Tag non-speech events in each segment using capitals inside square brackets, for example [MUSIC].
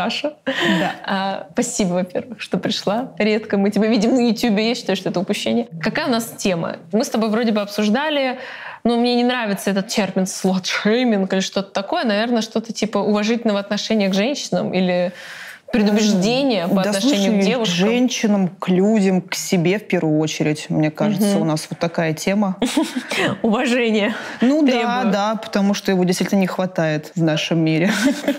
Саша. Да. А, спасибо, во-первых, что пришла. Редко мы тебя видим на YouTube, я считаю, что это упущение. Какая у нас тема? Мы с тобой вроде бы обсуждали, но мне не нравится этот термин слот-шейминг или что-то такое. Наверное, что-то типа уважительного отношения к женщинам или предубеждения по да, отношению слушай, к девушкам? К женщинам, к людям, к себе в первую очередь. Мне кажется, Мгм. у нас вот такая тема. [LAUGHS] Уважение. Ну да, Требую. да, потому что его действительно не хватает в нашем мире.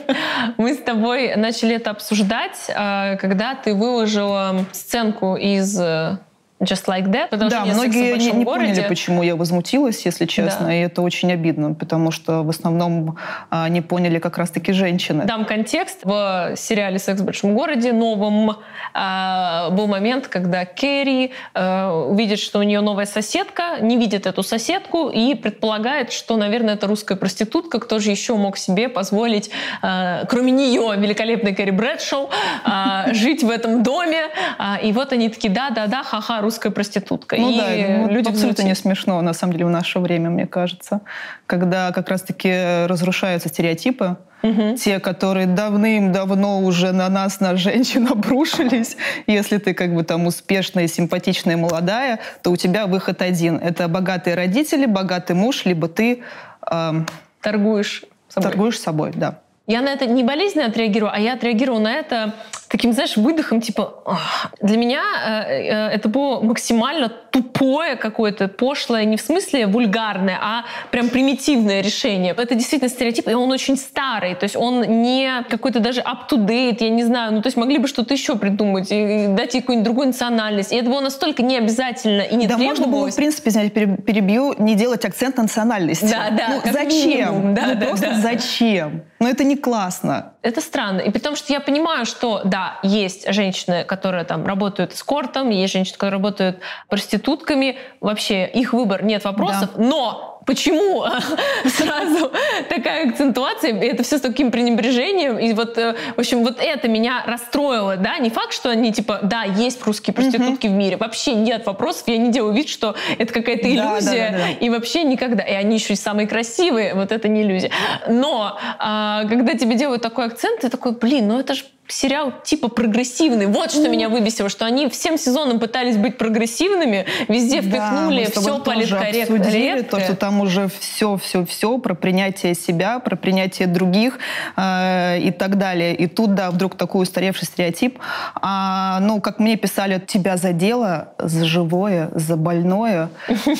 [LAUGHS] Мы с тобой начали это обсуждать, а, когда ты выложила сценку из э, Just Like That. Да, продолжение «Секса в многие не, не городе». поняли, почему я возмутилась, если честно, Да. и это очень обидно, потому что в основном а, не поняли как раз-таки женщины. Дам контекст. В сериале «Секс в большом городе» новом а, был момент, когда Кэрри а, увидит, что у нее новая соседка, не видит эту соседку и предполагает, что, наверное, это русская проститутка. Кто же еще мог себе позволить, а, кроме нее, великолепной Кэрри Брэдшоу, а, жить в этом доме? А, И вот они такие, да-да-да, ха-ха, русская проститутка. Ну и да, ну, люди абсолютно не смешно, на самом деле, в наше время, мне кажется, когда как раз-таки разрушаются стереотипы, Мгм. те, которые давным-давно уже на нас, на женщин, [LAUGHS] обрушились. Если ты как бы там успешная, симпатичная, молодая, то у тебя выход один. Это богатые родители, богатый муж, либо ты эм, Торгуешь собой. торгуешь собой, да. Я на это не болезненно отреагирую, а я отреагировала на это таким, знаешь, выдохом, типа, «Ах». для меня э, э, это было максимально тупое какое-то, пошлое, не в смысле вульгарное, а прям примитивное решение. Это действительно стереотип, и он очень старый, то есть он не какой-то даже up-to-date, я не знаю, ну то есть могли бы что-то еще придумать, и дать ей какую-нибудь другую национальность. И это было настолько не обязательно и не да, можно было, в принципе, перебью, не делать акцент на национальности. Да, да, Ну, зачем? минимум, да, ну, да, просто да. зачем? Ну, это не классно. Это странно. И потому что я понимаю, что да, есть женщины, которые там работают эскортом, есть женщины, которые работают проститутками. Вообще их выбор, нет вопросов. Но почему [LAUGHS] сразу такая акцентуация? Это все с таким пренебрежением. И вот, э, в общем, вот это меня расстроило, да? Не факт, что они типа, да, есть русские проститутки в мире. Вообще нет вопросов. Я не делаю вид, что это какая-то Да, иллюзия. да, да, да. И вообще никогда. И они еще и самые красивые. Вот это не иллюзия. Но а, когда тебе делают такой акцент, ты такой, блин, ну это же сериал типа прогрессивный. Вот что меня выбесило, что они всем сезоном пытались быть прогрессивными, везде впихнули, тобой все политкорректно. то, что там уже все, все, все про принятие себя, про принятие других э, и так далее. И тут, да, вдруг такой устаревший стереотип. А, ну, как мне писали, тебя задело за живое, за больное,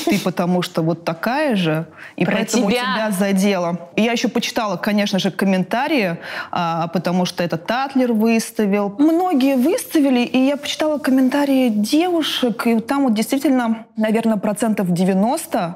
ты потому что вот такая же, и Про поэтому тебя. тебя задело. И Я еще почитала, конечно же, комментарии, а, потому что это Татлер выставил. Многие выставили, и я почитала комментарии девушек, и там вот действительно, наверное, процентов 90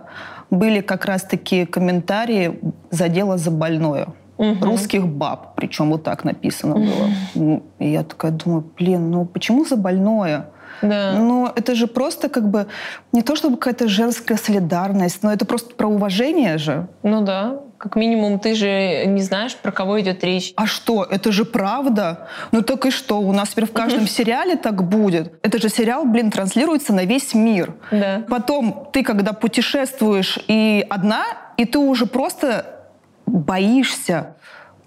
были как раз-таки комментарии «за дело за больное». Русских баб, причем вот так написано было. Ну, И я такая думаю, блин, ну почему за больное? Да. Но это же просто как бы не то чтобы какая-то женская солидарность, но это просто про уважение же. Ну да. Как минимум, ты же не знаешь, про кого идет речь. А что, это же правда? Ну так и что, у нас теперь в каждом [LAUGHS] сериале так будет? Это же сериал, блин, транслируется на весь мир. Да. Потом ты, когда путешествуешь и одна, и ты уже просто боишься.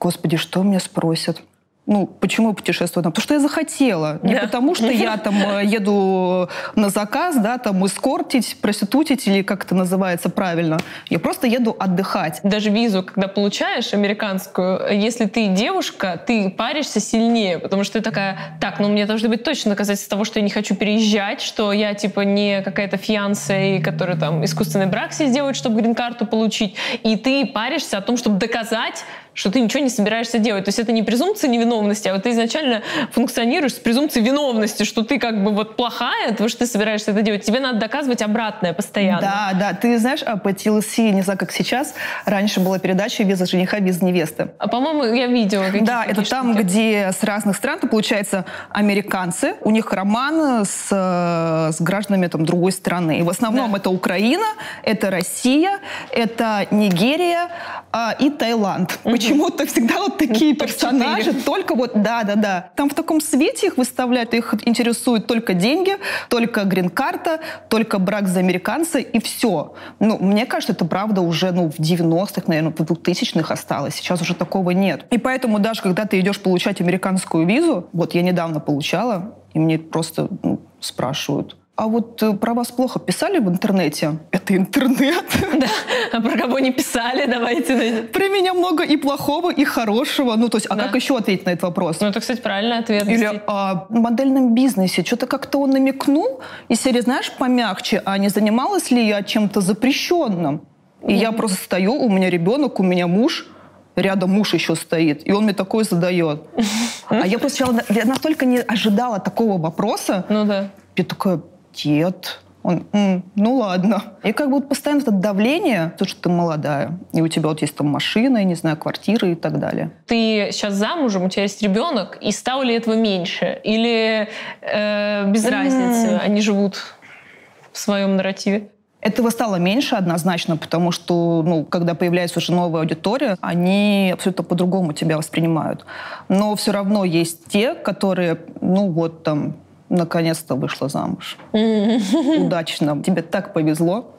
Господи, что меня спросят? Ну, почему я путешествую одна? Потому что я захотела. Не Да. потому, что я там э, [LAUGHS] еду на заказ, да, там эскортить, проститутить, или как это называется правильно. Я просто еду отдыхать. Даже визу, когда получаешь американскую, если ты девушка, ты паришься сильнее, потому что ты такая, так, ну мне должны быть точно доказательства того, что я не хочу переезжать, что я типа не какая-то фиансе, которая там искусственный брак себе сделает, чтобы грин-карту получить, и ты паришься о том, чтобы доказать, что ты ничего не собираешься делать. То есть это не презумпция невиновности, а вот ты изначально функционируешь с презумпцией виновности, что ты как бы вот плохая, потому что ты собираешься это делать. Тебе надо доказывать обратное постоянно. Да, да. Ты знаешь, а по TLC, не знаю, как сейчас, раньше была передача «Виза жениха, виза невесты». А по-моему, я видела Да, это такие там, штуки. где с разных стран, то получается, американцы, у них роман с, э, с гражданами там, другой страны. И в основном Да. это Украина, это Россия, это Нигерия а, и Таиланд. Почему? Почему-то всегда вот такие персонажи, только вот, да-да-да. Там в таком свете их выставляют, их интересует только деньги, только грин-карта, только брак за американца и все. Ну, мне кажется, это правда уже ну, в 90-х, наверное, в 2000-х осталось. Сейчас уже такого нет. И поэтому даже когда ты идешь получать американскую визу, вот я недавно получала, и мне просто ну, спрашивают, а вот э, про вас плохо писали в интернете? Это интернет. [LAUGHS] Да, а про кого не писали, давайте. Про меня много и плохого, и хорошего. Ну, то есть, а да. как еще ответить на этот вопрос? Ну, это, кстати, правильный ответ. Или о а, модельном бизнесе. Что-то как-то он намекнул, и серии, знаешь, помягче, а не занималась ли я чем-то запрещенным? И mm-hmm. я просто стою, у меня ребенок, у меня муж, рядом муж еще стоит, и он мне такое задает. [LAUGHS] А я просто я настолько не ожидала такого вопроса. Ну да. Я такая, дед. Он, М, ну ладно. И как вот постоянно это давление, то, что ты молодая, и у тебя вот есть там машина, я не знаю, квартира и так далее. Ты сейчас замужем, у тебя есть ребенок, и стало ли этого меньше? Или э, без разницы, они живут в своем нарративе? Этого стало меньше однозначно, потому что, ну, когда появляется уже новая аудитория, они абсолютно по-другому тебя воспринимают. Но все равно есть те, которые, ну, вот там, наконец-то вышла замуж. Удачно. Тебе так повезло.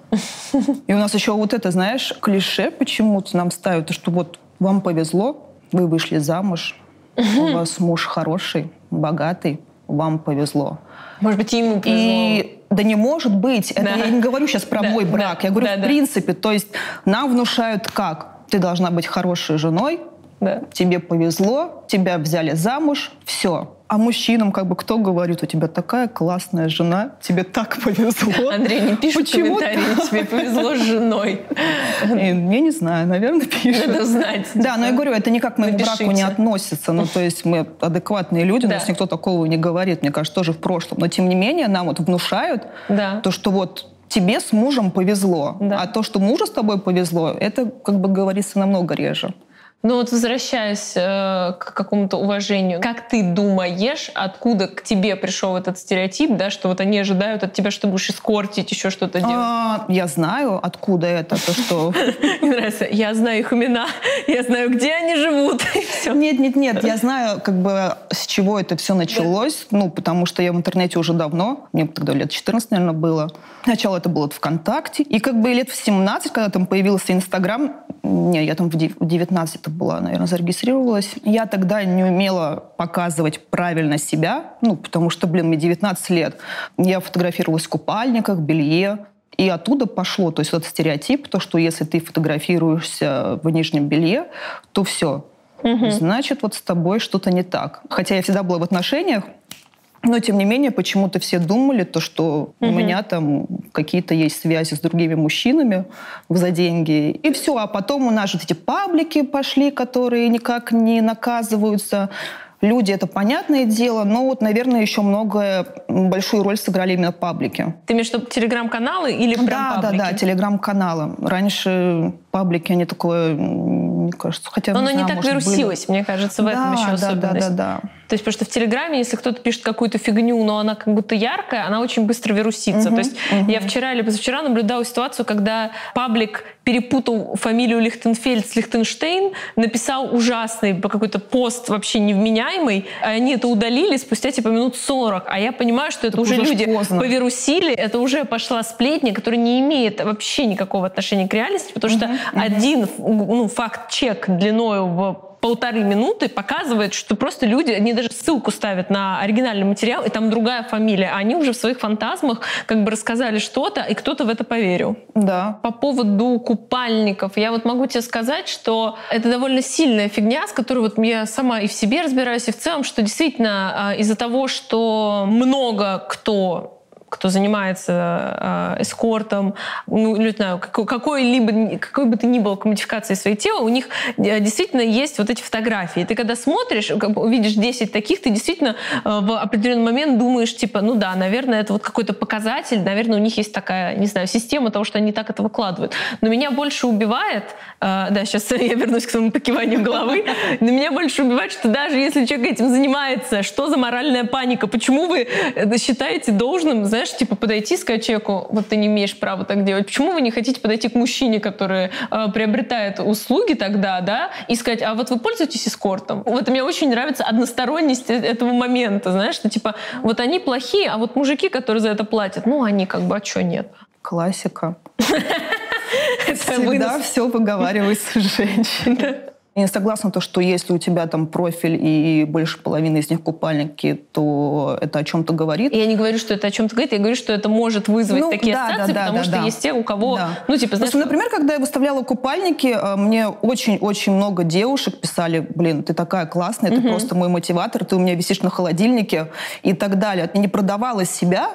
И у нас еще вот это, знаешь, клише почему-то нам ставят, что вот вам повезло, вы вышли замуж, у вас муж хороший, богатый, вам повезло. Может быть, ему повезло. И да не может быть. Это да. я не говорю сейчас про да, мой брак. Да, я говорю да, в принципе. То есть нам внушают как? Ты должна быть хорошей женой, да. тебе повезло, тебя взяли замуж, все. А мужчинам как бы кто говорит, у тебя такая классная жена, тебе так повезло. [LAUGHS] Андрей, не пишет Почему комментарии, тебе повезло с женой. Я не знаю, наверное, пишет. Надо знать. Да, но я говорю, это никак к моему Напишите. браку не относится. Ну, то есть мы адекватные люди, да. у нас никто такого не говорит, мне кажется, тоже в прошлом. Но тем не менее нам вот внушают да. то, что вот тебе с мужем повезло, да. а то, что мужу с тобой повезло, это, как бы говорится, намного реже. Ну вот возвращаясь э, к какому-то уважению, как ты думаешь, откуда к тебе пришел этот стереотип, да, что вот они ожидают от тебя, что будешь искортить, еще что-то делать? А, я знаю, откуда это, то что... [LAUGHS] Мне нравится, я знаю их имена, я знаю, где они живут, Нет, нет, нет, я знаю, как бы, с чего это все началось, ну, потому что я в интернете уже давно, мне тогда лет 14, наверное, было. Сначала это было ВКонтакте, и как бы лет в 17, когда там появился Инстаграм, не, я там в 19 была, наверное, зарегистрировалась. Я тогда не умела показывать правильно себя, ну, потому что, блин, мне 19 лет. Я фотографировалась в купальниках, белье, и оттуда пошло, то есть этот стереотип, то, что если ты фотографируешься в нижнем белье, то все, угу. значит, вот с тобой что-то не так. Хотя я всегда была в отношениях, но, тем не менее, почему-то все думали, то, что угу. у меня там какие-то есть связи с другими мужчинами за деньги. И все. А потом у нас же эти паблики пошли, которые никак не наказываются. Люди, это понятное дело, но вот, наверное, еще многое, большую роль сыграли именно паблики. Ты имеешь в виду телеграм-каналы или прям да, паблики? Да, да, телеграм-каналы. Раньше паблики, они такое, мне кажется, хотя Но оно не так вирусилось, были. мне кажется, в да, этом еще да, особенность. Да, да, да. То есть, потому что в Телеграме, если кто-то пишет какую-то фигню, но она как будто яркая, она очень быстро вирусится. Угу, То есть угу. я вчера или позавчера наблюдала ситуацию, когда паблик перепутал фамилию Лихтенфельд с Лихтенштейн, написал ужасный какой-то пост вообще невменяемый, а они это удалили спустя типа минут 40. А я понимаю, что это, это уже люди поздно. повирусили, это уже пошла сплетня, которая не имеет вообще никакого отношения к реальности, потому что угу, один ну, факт-чек длиною в полторы минуты показывает, что просто люди, они даже ссылку ставят на оригинальный материал, и там другая фамилия, а они уже в своих фантазмах как бы рассказали что-то, и кто-то в это поверил. Да. По поводу купальников, я вот могу тебе сказать, что это довольно сильная фигня, с которой вот я сама и в себе разбираюсь, и в целом, что действительно а, из-за того, что много кто кто занимается э, эскортом, ну, не знаю, какой-либо, какой бы ты ни был коммодификацией своего тела, у них э, действительно есть вот эти фотографии. Ты когда смотришь, увидишь 10 таких, ты действительно э, в определенный момент думаешь, типа, ну да, наверное, это вот какой-то показатель, наверное, у них есть такая, не знаю, система того, что они так это выкладывают. Но меня больше убивает, да, сейчас [LAUGHS] я вернусь к своему покиванию головы, но меня больше убивает, что даже если человек этим занимается, что за моральная паника? Почему вы считаете должным, знаете, знаешь, типа подойти и сказать человеку, вот ты не имеешь права так делать. Почему вы не хотите подойти к мужчине, который э, приобретает услуги тогда, да, и сказать, а вот вы пользуетесь эскортом? Вот мне очень нравится односторонность э, этого момента, знаешь, что типа вот они плохие, а вот мужики, которые за это платят, ну они как бы, а что нет? Классика. [LAUGHS] Всегда все выговаривается женщина. [LAUGHS] Я согласна то, что если у тебя там профиль и больше половины из них купальники, то это о чем-то говорит. Я не говорю, что это о чем-то говорит, я говорю, что это может вызвать ну, такие да, ассоциации, да, да, потому да, что да. есть те, у кого, да. ну типа, знаешь, Просто, например, когда я выставляла купальники, э, мне очень-очень много девушек писали, блин, ты такая классная, ты угу. просто мой мотиватор, ты у меня висишь на холодильнике и так далее. Я не продавала себя,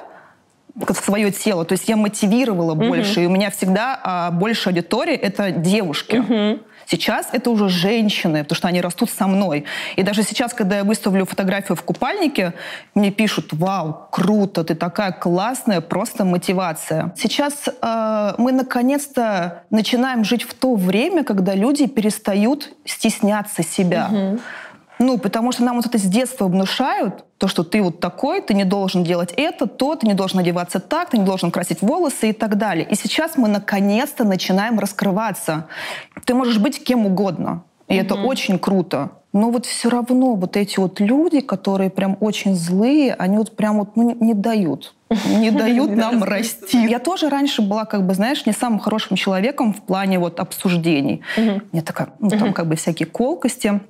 свое тело. То есть я мотивировала угу. больше, и у меня всегда а, больше аудитории это девушки. Угу. Сейчас это уже женщины, потому что они растут со мной. И даже сейчас, когда я выставлю фотографию в купальнике, мне пишут, вау, круто, ты такая классная, просто мотивация. Сейчас э, мы наконец-то начинаем жить в то время, когда люди перестают стесняться себя. Угу. Ну, потому что нам вот это с детства внушают, то, что ты вот такой, ты не должен делать это, то, ты не должен одеваться так, ты не должен красить волосы и так далее. И сейчас мы наконец-то начинаем раскрываться. Ты можешь быть кем угодно, и mm-hmm. это очень круто. Но вот все равно вот эти вот люди, которые прям очень злые, они вот прям вот ну, не дают. Не дают [LAUGHS] нам расти. Я тоже раньше была, как бы, знаешь, не самым хорошим человеком в плане вот обсуждений. Мне такая, ну там как бы всякие колкости.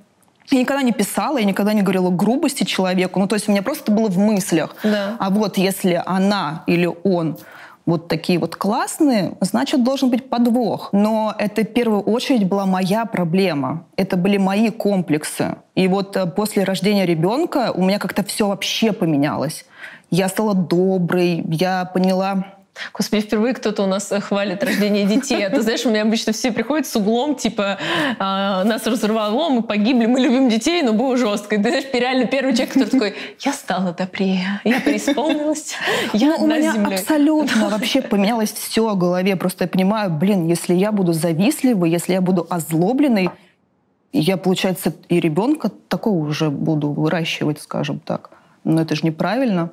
Я никогда не писала, я никогда не говорила грубости человеку. Ну, то есть у меня просто было в мыслях. Да. А вот если она или он вот такие вот классные, значит, должен быть подвох. Но это в первую очередь была моя проблема. Это были мои комплексы. И вот э, после рождения ребенка у меня как-то все вообще поменялось. Я стала доброй, я поняла, Господи, впервые кто-то у нас хвалит рождение детей. А ты знаешь, у меня обычно все приходят с углом, типа, а, нас разорвало, мы погибли, мы любим детей, но было жестко. И ты знаешь, реально первый человек, который такой, я стала добрее, я преисполнилась, я ну, у меня абсолютно вообще поменялось все в голове. Просто я понимаю, блин, если я буду завистливой, если я буду озлобленной, я, получается, и ребенка такого уже буду выращивать, скажем так. Но это же неправильно.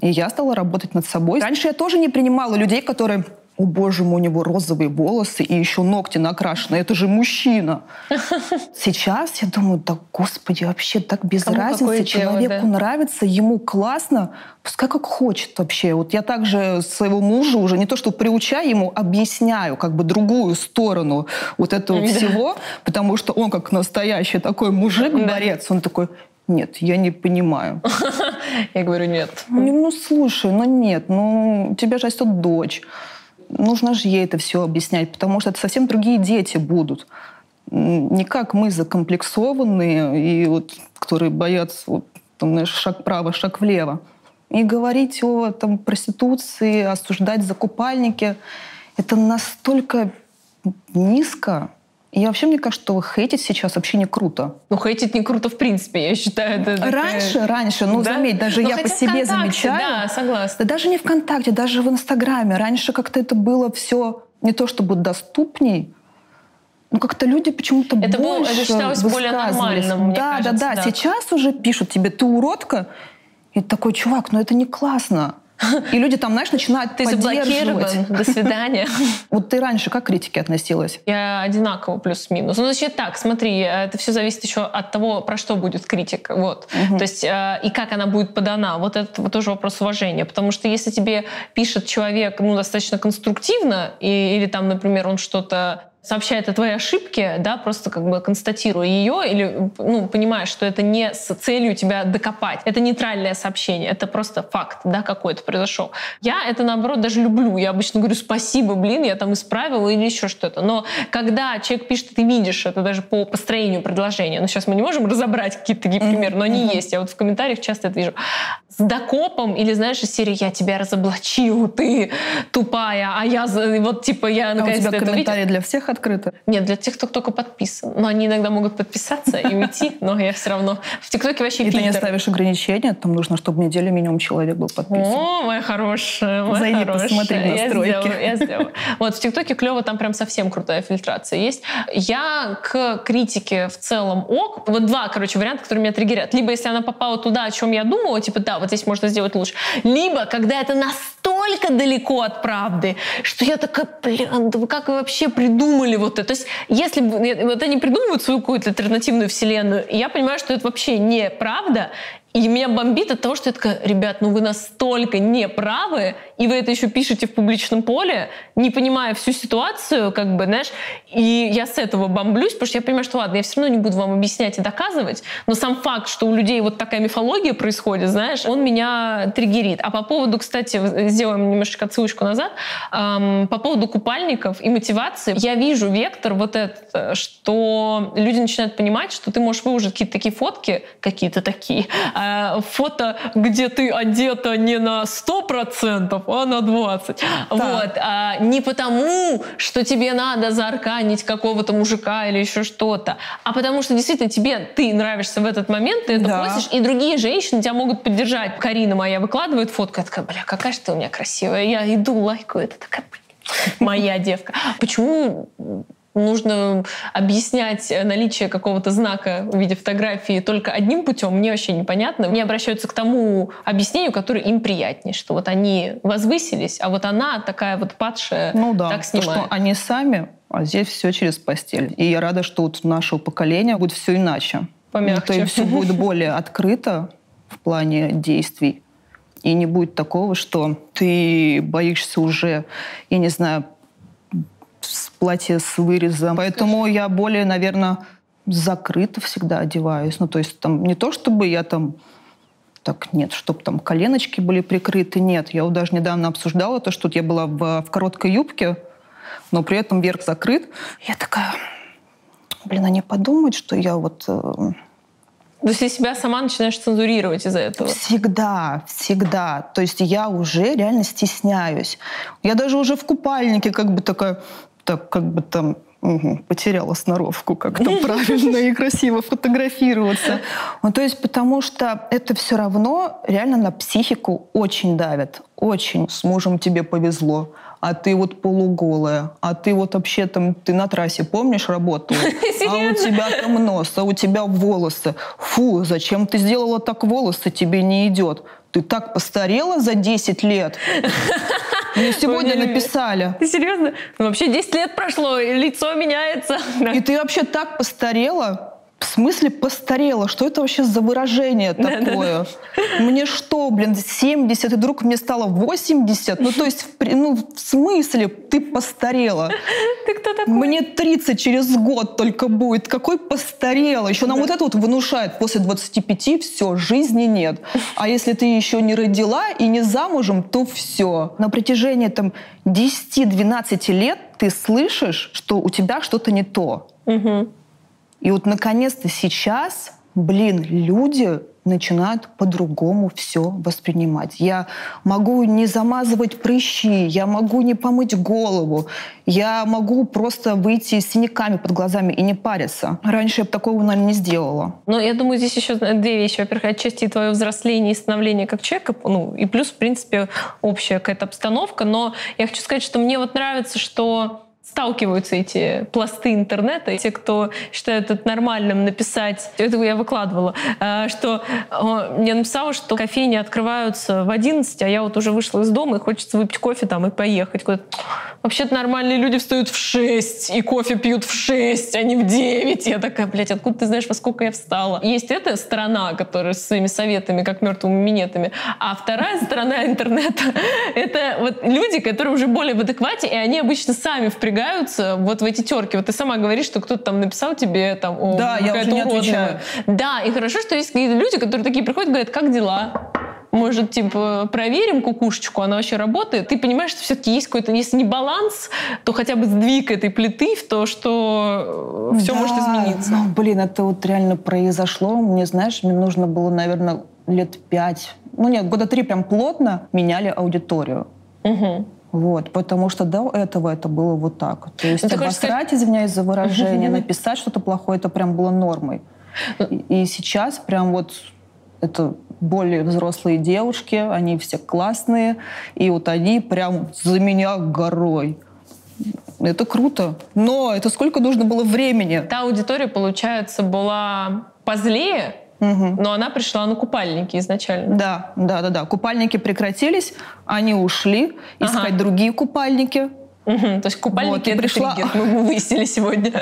И я стала работать над собой. Раньше я тоже не принимала людей, которые о боже мой, у него розовые волосы и еще ногти накрашены. Это же мужчина. [LAUGHS] Сейчас я думаю, да господи, вообще так без Кому разницы. Человеку дело, да? нравится, ему классно, пускай как хочет вообще. Вот я также своего мужа уже не то что приучаю ему, объясняю как бы другую сторону вот этого всего, потому что он как настоящий такой мужик, борец, он такой, нет, я не понимаю. [LAUGHS] Я говорю, нет. Ну, ну, слушай, ну нет, ну у тебя же растет дочь. Нужно же ей это все объяснять, потому что это совсем другие дети будут. Не как мы закомплексованные, и вот, которые боятся вот, там, знаешь, шаг вправо, шаг влево. И говорить о там, проституции, осуждать закупальники, это настолько низко, и вообще, мне кажется, что хейтить сейчас вообще не круто. Ну, хейтить не круто в принципе, я считаю. Это раньше, такая... раньше, ну, да? заметь, даже Но ну, я по себе замечаю. Да, согласна. Да даже не ВКонтакте, даже в Инстаграме. Раньше как-то это было все не то чтобы доступней, ну, как-то люди почему-то это больше было, это считалось более нормальным, да, кажется, да, да, да. Сейчас уже пишут тебе, ты уродка. И такой, чувак, ну это не классно. И люди там, знаешь, начинают Ты заблокирован, до свидания. [LAUGHS] Вот ты раньше как к критике относилась? Я одинаково плюс-минус. Ну, значит, так, смотри, это все зависит еще от того, про что будет критика. Вот. Угу. То есть, э, и как она будет подана. Вот это вот тоже вопрос уважения. Потому что если тебе пишет человек ну, достаточно конструктивно, и, или там, например, он что-то сообщает о твоей ошибке, да, просто как бы констатируя ее или, ну, понимаешь, что это не с целью тебя докопать. Это нейтральное сообщение, это просто факт, да, какой-то произошел. Я это, наоборот, даже люблю. Я обычно говорю спасибо, блин, я там исправила или еще что-то. Но когда человек пишет, ты видишь это даже по построению предложения, ну, сейчас мы не можем разобрать какие-то такие примеры, но они есть. Я вот в комментариях часто это вижу. С докопом или, знаешь, из серии «Я тебя разоблачил, ты тупая, а я...» Вот, типа, я наконец-то а у тебя комментарии для всех открыто? Нет, для тех, кто только подписан. Но они иногда могут подписаться и уйти, [LAUGHS] но я все равно... В ТикТоке вообще И ты не ставишь ограничения? Там нужно, чтобы неделю минимум человек был подписан. О, моя хорошая, моя Зайди, хорошая. посмотри настройки. Я сделаю. Вот, в ТикТоке клево, там прям совсем крутая фильтрация есть. Я к критике в целом ок. Вот два, короче, варианта, которые меня триггерят. Либо если она попала туда, о чем я думала, типа, да, вот здесь можно сделать лучше. Либо, когда это настолько далеко от правды, что я такая, блин, да вы как вы вообще придумали вот это? То есть если бы вот они придумывают свою какую-то альтернативную вселенную, я понимаю, что это вообще не правда, и меня бомбит от того, что я такая, ребят, ну вы настолько неправы, и вы это еще пишете в публичном поле, не понимая всю ситуацию, как бы, знаешь, и я с этого бомблюсь, потому что я понимаю, что ладно, я все равно не буду вам объяснять и доказывать, но сам факт, что у людей вот такая мифология происходит, знаешь, он меня триггерит. А по поводу, кстати, сделаем немножечко отсылочку назад, эм, по поводу купальников и мотивации, я вижу вектор вот этот, что люди начинают понимать, что ты можешь выложить какие-то такие фотки, какие-то такие, э, фото, где ты одета не на 100%, а на 20%. Да. Вот. А, не потому, что тебе надо заарканить какого-то мужика или еще что-то, а потому что действительно тебе ты нравишься в этот момент, ты это да. постишь, и другие женщины тебя могут поддержать. Карина моя выкладывает фотку, я такая, бля, какая же ты у меня красивая. Я иду, лайкаю, это такая, моя девка. Почему нужно объяснять наличие какого-то знака в виде фотографии только одним путем, мне вообще непонятно. Мне обращаются к тому объяснению, которое им приятнее, что вот они возвысились, а вот она такая вот падшая ну да, так снимает. То, что они сами, а здесь все через постель. И я рада, что вот нашего поколения будет все иначе. Помягче. То есть все будет [LAUGHS] более открыто в плане действий. И не будет такого, что ты боишься уже, я не знаю, платье с вырезом. Поэтому я более, наверное, закрыто всегда одеваюсь. Ну, то есть там не то, чтобы я там так нет, чтобы там коленочки были прикрыты, нет. Я вот даже недавно обсуждала то, что я была в, в короткой юбке, но при этом верх закрыт. Я такая, блин, они подумают, что я вот... Э, то есть ты себя сама начинаешь цензурировать из-за этого? Всегда, всегда. То есть я уже реально стесняюсь. Я даже уже в купальнике как бы такая, так как бы там угу, потеряла сноровку, как то [LAUGHS] правильно и красиво фотографироваться. Ну, то есть потому что это все равно реально на психику очень давит. Очень. С мужем тебе повезло а ты вот полуголая, а ты вот вообще там, ты на трассе, помнишь, работала? [LAUGHS] А у тебя там нос, а у тебя волосы. Фу, зачем ты сделала так волосы, тебе не идет. Ты так постарела за 10 лет. [LAUGHS] Мне сегодня написали. Ты серьезно? Ну, вообще 10 лет прошло, и лицо меняется. И ты вообще так постарела. В смысле постарела? Что это вообще за выражение такое? Мне что, блин, 70, и вдруг мне стало 80? Ну, то есть, ну, в смысле ты постарела? Ты кто такой? Мне 30 через год только будет. Какой постарела? Еще нам вот это вот внушает. После 25 все, жизни нет. А если ты еще не родила и не замужем, то все. На протяжении там 10-12 лет ты слышишь, что у тебя что-то не то. Угу. И вот наконец-то сейчас, блин, люди начинают по-другому все воспринимать. Я могу не замазывать прыщи, я могу не помыть голову, я могу просто выйти с синяками под глазами и не париться. Раньше я бы такого, наверное, не сделала. Но я думаю, здесь еще две вещи. Во-первых, отчасти твое взросление и становление как человека, ну и плюс, в принципе, общая какая-то обстановка. Но я хочу сказать, что мне вот нравится, что сталкиваются эти пласты интернета. Те, кто считают это нормальным написать, это я выкладывала, э, что мне написала, что кофейни открываются в 11, а я вот уже вышла из дома, и хочется выпить кофе там и поехать куда-то. Вообще-то нормальные люди встают в 6 и кофе пьют в 6, а не в 9. Я такая, блядь, откуда ты знаешь, во сколько я встала? Есть эта сторона, которая с своими советами, как мертвыми минетами. А вторая сторона [LAUGHS] интернета — это вот люди, которые уже более в адеквате, и они обычно сами впрягаются вот в эти терки. Вот ты сама говоришь, что кто-то там написал тебе там, о, да, я уже не отвечаю. Да, и хорошо, что есть какие-то люди, которые такие приходят и говорят, как дела? может, типа, проверим кукушечку, она вообще работает, ты понимаешь, что все-таки есть какой-то, если не баланс, то хотя бы сдвиг этой плиты в то, что все да, может измениться. Ну, блин, это вот реально произошло. Мне, знаешь, мне нужно было, наверное, лет пять, ну нет, года три прям плотно меняли аудиторию. Угу. Вот, потому что до этого это было вот так. То есть ну, обосрать, сказать... извиняюсь за выражение, написать что-то плохое, это прям было нормой. Ну и, и сейчас прям вот это более взрослые девушки, они все классные, и вот они прям за меня горой. Это круто. Но это сколько нужно было времени? Та аудитория, получается, была позлее, Угу. Но она пришла на купальники изначально. Да, да, да, да. Купальники прекратились, они ушли искать ага. другие купальники. Угу, то есть купальники вот, пришла... триггер, мы выяснили сегодня. [LAUGHS]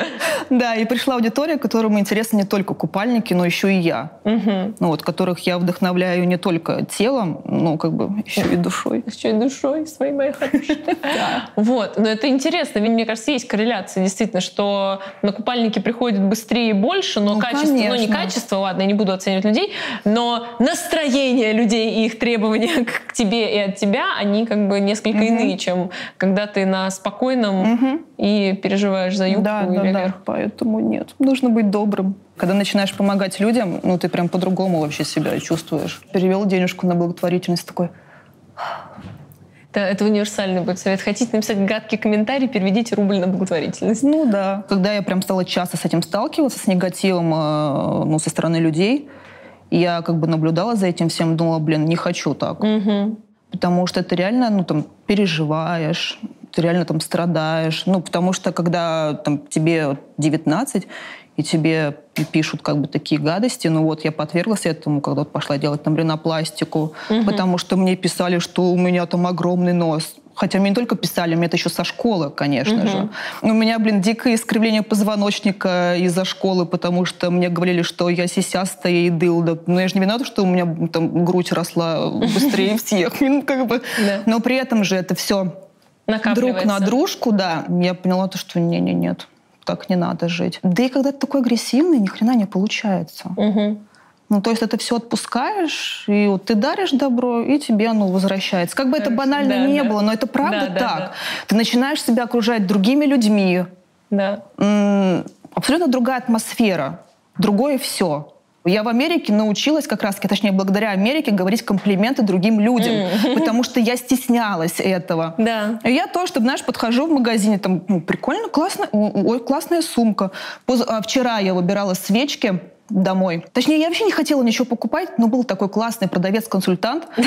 Да, и пришла аудитория, которому интересны не только купальники, но еще и я. Угу. Ну, вот, которых я вдохновляю не только телом, но как бы еще и душой. [LAUGHS] Еще и душой своей моей хорошей. [LAUGHS] Вот, но это интересно, ведь мне кажется, есть корреляция действительно, что на купальники приходят быстрее и больше, но ну, качество, ну не качество, ладно, я не буду оценивать людей, но настроение людей и их требования к тебе и от тебя, они как бы несколько иные, чем когда ты на спокойном угу. и переживаешь за юбку да, или да, вверх. Да, поэтому нет. Нужно быть добрым. Когда начинаешь помогать людям, ну ты прям по-другому вообще себя чувствуешь. Перевел денежку на благотворительность такой. Да, это универсальный будет совет. Хотите написать гадкий комментарий, переведите рубль на благотворительность. Ну да. Когда я прям стала часто с этим сталкиваться, с негативом э, ну, со стороны людей, я как бы наблюдала за этим всем, думала, блин, не хочу так. Угу. Потому что это реально, ну там, переживаешь, ты реально там страдаешь. Ну, потому что когда там, тебе 19, и тебе пишут как бы такие гадости, ну вот я подверглась этому, когда вот пошла делать там ринопластику, угу. потому что мне писали, что у меня там огромный нос. Хотя мне не только писали, мне это еще со школы, конечно угу. же. У меня, блин, дикое искривление позвоночника из-за школы, потому что мне говорили, что я сисястая и дылда. Но я же не виновата, что у меня там грудь росла быстрее [LAUGHS] всех. Но при этом же это все друг на дружку, да, я поняла то, что не, не, нет, так не надо жить. Да и когда ты такой агрессивный, ни хрена не получается. Угу. Ну, то есть это все отпускаешь, и вот ты даришь добро, и тебе оно возвращается. Как бы Хорошо. это банально да, не да. было, но это правда да, так. Да, да. Ты начинаешь себя окружать другими людьми. Да. М- абсолютно другая атмосфера, другое все. Я в Америке научилась как раз, точнее, благодаря Америке говорить комплименты другим людям, mm. [LAUGHS] потому что я стеснялась этого. Да. И я то, чтобы, знаешь, подхожу в магазине, там, ну, прикольно, классно, ой, классная сумка. Поз... А вчера я выбирала свечки, домой. Точнее, я вообще не хотела ничего покупать, но был такой классный продавец-консультант. [LAUGHS]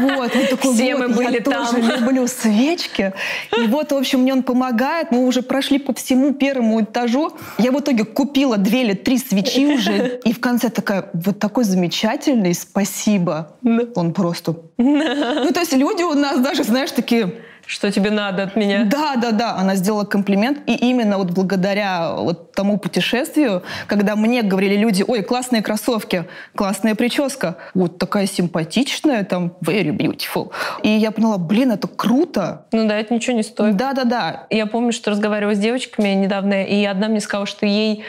Вот, он такой, Все вот, мы были я там. тоже [LAUGHS] люблю свечки. И вот, в общем, мне он помогает. Мы уже прошли по всему первому этажу. Я в итоге купила две или три свечи уже. [LAUGHS] И в конце такая, вот такой замечательный, спасибо. Он просто... Ну, то есть люди у нас даже, знаешь, такие что тебе надо от меня. Да, да, да, она сделала комплимент, и именно вот благодаря вот тому путешествию, когда мне говорили люди, ой, классные кроссовки, классная прическа, вот такая симпатичная, там, very beautiful. И я поняла, блин, это круто. Ну да, это ничего не стоит. Да, да, да. Я помню, что разговаривала с девочками недавно, и одна мне сказала, что ей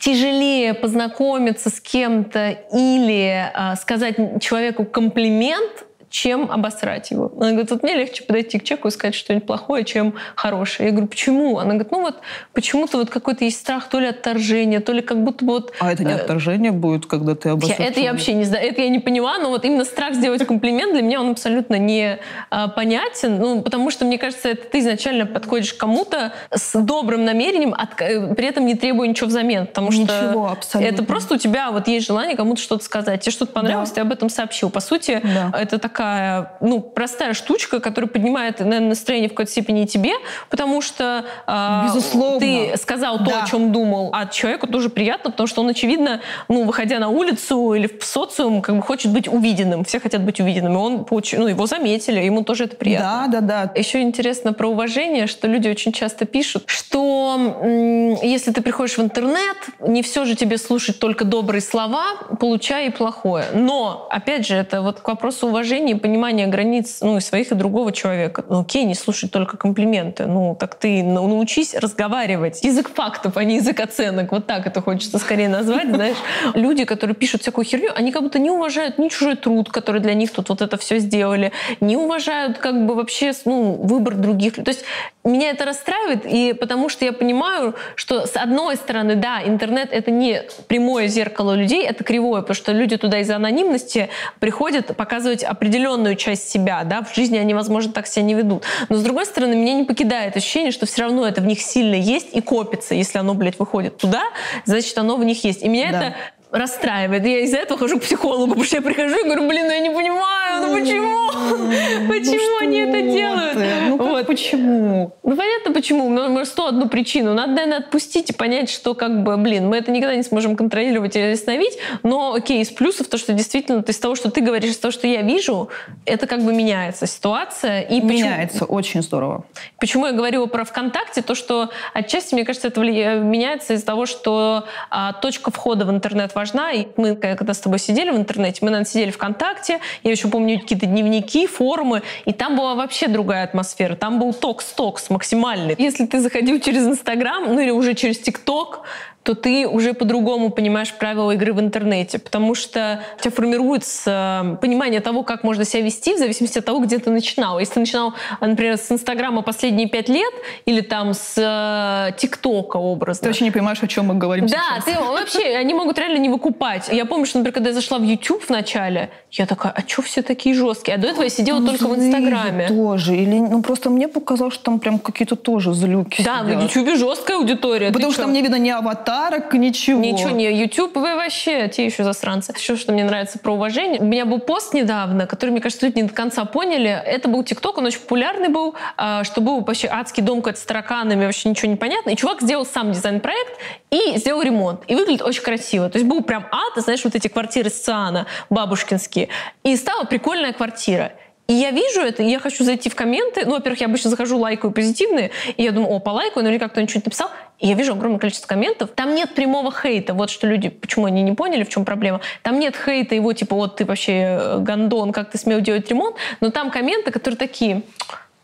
тяжелее познакомиться с кем-то или а, сказать человеку комплимент, чем обосрать его. Она говорит, вот мне легче подойти к человеку и сказать что-нибудь плохое, чем хорошее. Я говорю, почему? Она говорит, ну вот почему-то вот какой-то есть страх то ли отторжения, то ли как будто вот... А это не э, отторжение будет, когда ты обосрешь? Это я вообще не знаю, это я не поняла, но вот именно страх сделать комплимент для меня он абсолютно не а, понятен, ну потому что мне кажется, это ты изначально подходишь к кому-то с добрым намерением, от, э, при этом не требуя ничего взамен, потому что ничего, абсолютно. это просто у тебя вот есть желание кому-то что-то сказать, тебе что-то понравилось, да. ты об этом сообщил. По сути, да. это такая такая, ну, простая штучка, которая поднимает, наверное, настроение в какой-то степени и тебе, потому что э, Безусловно. ты сказал то, да. о чем думал, а человеку тоже приятно, потому что он, очевидно, ну, выходя на улицу или в социум, как бы хочет быть увиденным. Все хотят быть увиденными. Он получ... ну, его заметили, ему тоже это приятно. Да, да, да. Еще интересно про уважение, что люди очень часто пишут, что если ты приходишь в интернет, не все же тебе слушать только добрые слова, получай и плохое. Но, опять же, это вот к вопросу уважения и понимание границ ну, и своих, и другого человека. Ну, окей, не слушать только комплименты. Ну, так ты научись разговаривать. Язык фактов, а не язык оценок. Вот так это хочется скорее назвать, знаешь. Люди, которые пишут всякую херню, они как будто не уважают ни чужой труд, который для них тут вот это все сделали, не уважают как бы вообще ну, выбор других. То есть меня это расстраивает, и потому что я понимаю, что с одной стороны, да, интернет — это не прямое зеркало людей, это кривое, потому что люди туда из-за анонимности приходят показывать определенную часть себя, да, в жизни они, возможно, так себя не ведут. Но с другой стороны, меня не покидает ощущение, что все равно это в них сильно есть и копится. Если оно, блядь, выходит туда, значит, оно в них есть. И меня да. это расстраивает. Я из-за этого хожу к психологу, потому что я прихожу и говорю, блин, ну я не понимаю, ну почему? [LAUGHS] Почему они это делают? Ну вот. почему? Ну понятно почему, может сто одну причину. Надо, наверное, отпустить и понять, что как бы, блин, мы это никогда не сможем контролировать или остановить, но окей, из плюсов то, что действительно из того, что ты говоришь, из того, что я вижу, это как бы меняется ситуация. И меняется, почему, очень здорово. Почему я говорила про ВКонтакте, то, что отчасти, мне кажется, это меняется из-за того, что а, точка входа в интернет важна. И мы, когда с тобой сидели в интернете, мы, наверное, сидели ВКонтакте, я еще помню какие-то дневники, форумы, и там была вообще другая атмосфера. Там был токс-токс максимальный. Если ты заходил через Инстаграм, ну или уже через ТикТок, то ты уже по-другому понимаешь правила игры в интернете, потому что у тебя формируется понимание того, как можно себя вести в зависимости от того, где ты начинал. Если ты начинал, например, с Инстаграма последние пять лет или там с э, ТикТока образно. Ты вообще не понимаешь, о чем мы говорим Да, сейчас. ты [LAUGHS] вообще, они могут реально не выкупать. Я помню, что, например, когда я зашла в YouTube в начале, я такая, а что все такие жесткие? А до этого я сидела ну, только в Инстаграме. тоже. Или, ну, просто мне показалось, что там прям какие-то тоже злюки Да, сидят. в YouTube жесткая аудитория. Потому что там не видно ни аватар, подарок, ничего. Ничего не YouTube, вы вообще те еще засранцы. Еще что мне нравится про уважение. У меня был пост недавно, который, мне кажется, люди не до конца поняли. Это был ТикТок, он очень популярный был, а, что был вообще адский дом какой-то с тараканами, вообще ничего не понятно. И чувак сделал сам дизайн-проект и сделал ремонт. И выглядит очень красиво. То есть был прям ад, знаешь, вот эти квартиры с Циана, бабушкинские. И стала прикольная квартира. И я вижу это, и я хочу зайти в комменты. Ну, во-первых, я обычно захожу, лайкаю позитивные, и я думаю, о, по лайку, наверняка кто-нибудь что-нибудь написал. Я вижу огромное количество комментов. Там нет прямого хейта. Вот что люди, почему они не поняли, в чем проблема. Там нет хейта его, типа, вот ты вообще э, гандон, как ты смел делать ремонт. Но там комменты, которые такие,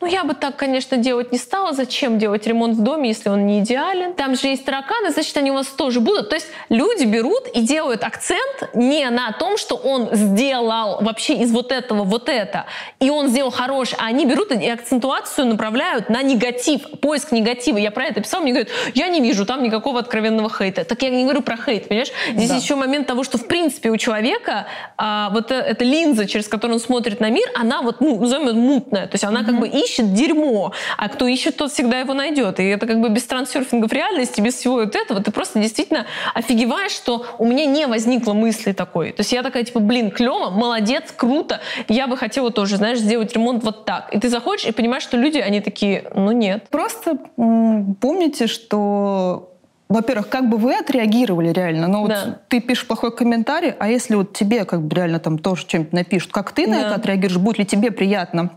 ну, я бы так, конечно, делать не стала. Зачем делать ремонт в доме, если он не идеален? Там же есть тараканы, значит, они у вас тоже будут. То есть люди берут и делают акцент не на том, что он сделал вообще из вот этого вот это, и он сделал хороший, а они берут и акцентуацию направляют на негатив, поиск негатива. Я про это писала, мне говорят, я не вижу там никакого откровенного хейта. Так я не говорю про хейт, понимаешь? Здесь да. еще момент того, что в принципе у человека а, вот э, эта линза, через которую он смотрит на мир, она вот, ну, назовем ее мутная. То есть она mm-hmm. как бы ищет дерьмо, а кто ищет, тот всегда его найдет. И это как бы без трансерфинга в реальности, без всего вот этого, ты просто действительно офигеваешь, что у меня не возникло мысли такой. То есть я такая, типа, блин, клево, молодец, круто, я бы хотела тоже, знаешь, сделать ремонт вот так. И ты заходишь и понимаешь, что люди, они такие, ну нет. Просто помните, что во-первых, как бы вы отреагировали реально? Ну, да. вот ты пишешь плохой комментарий, а если вот тебе как бы реально там тоже что-нибудь напишут, как ты да. на это отреагируешь? Будет ли тебе приятно?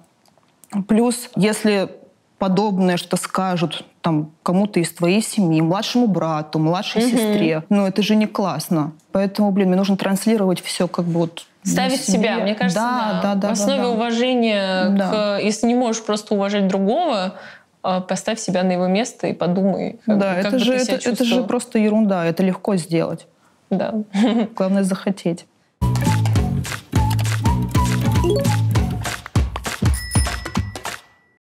Плюс, если подобное что скажут там кому-то из твоей семьи, младшему брату, младшей угу. сестре, ну это же не классно. Поэтому, блин, мне нужно транслировать все как бы вот Ставить себя, мне кажется, да, да. да, да в основе да, да. уважения, да. К, если не можешь просто уважать другого, а, поставь себя на его место и подумай. Как, да, как это, же, это, это же просто ерунда, это легко сделать. Да. Главное захотеть.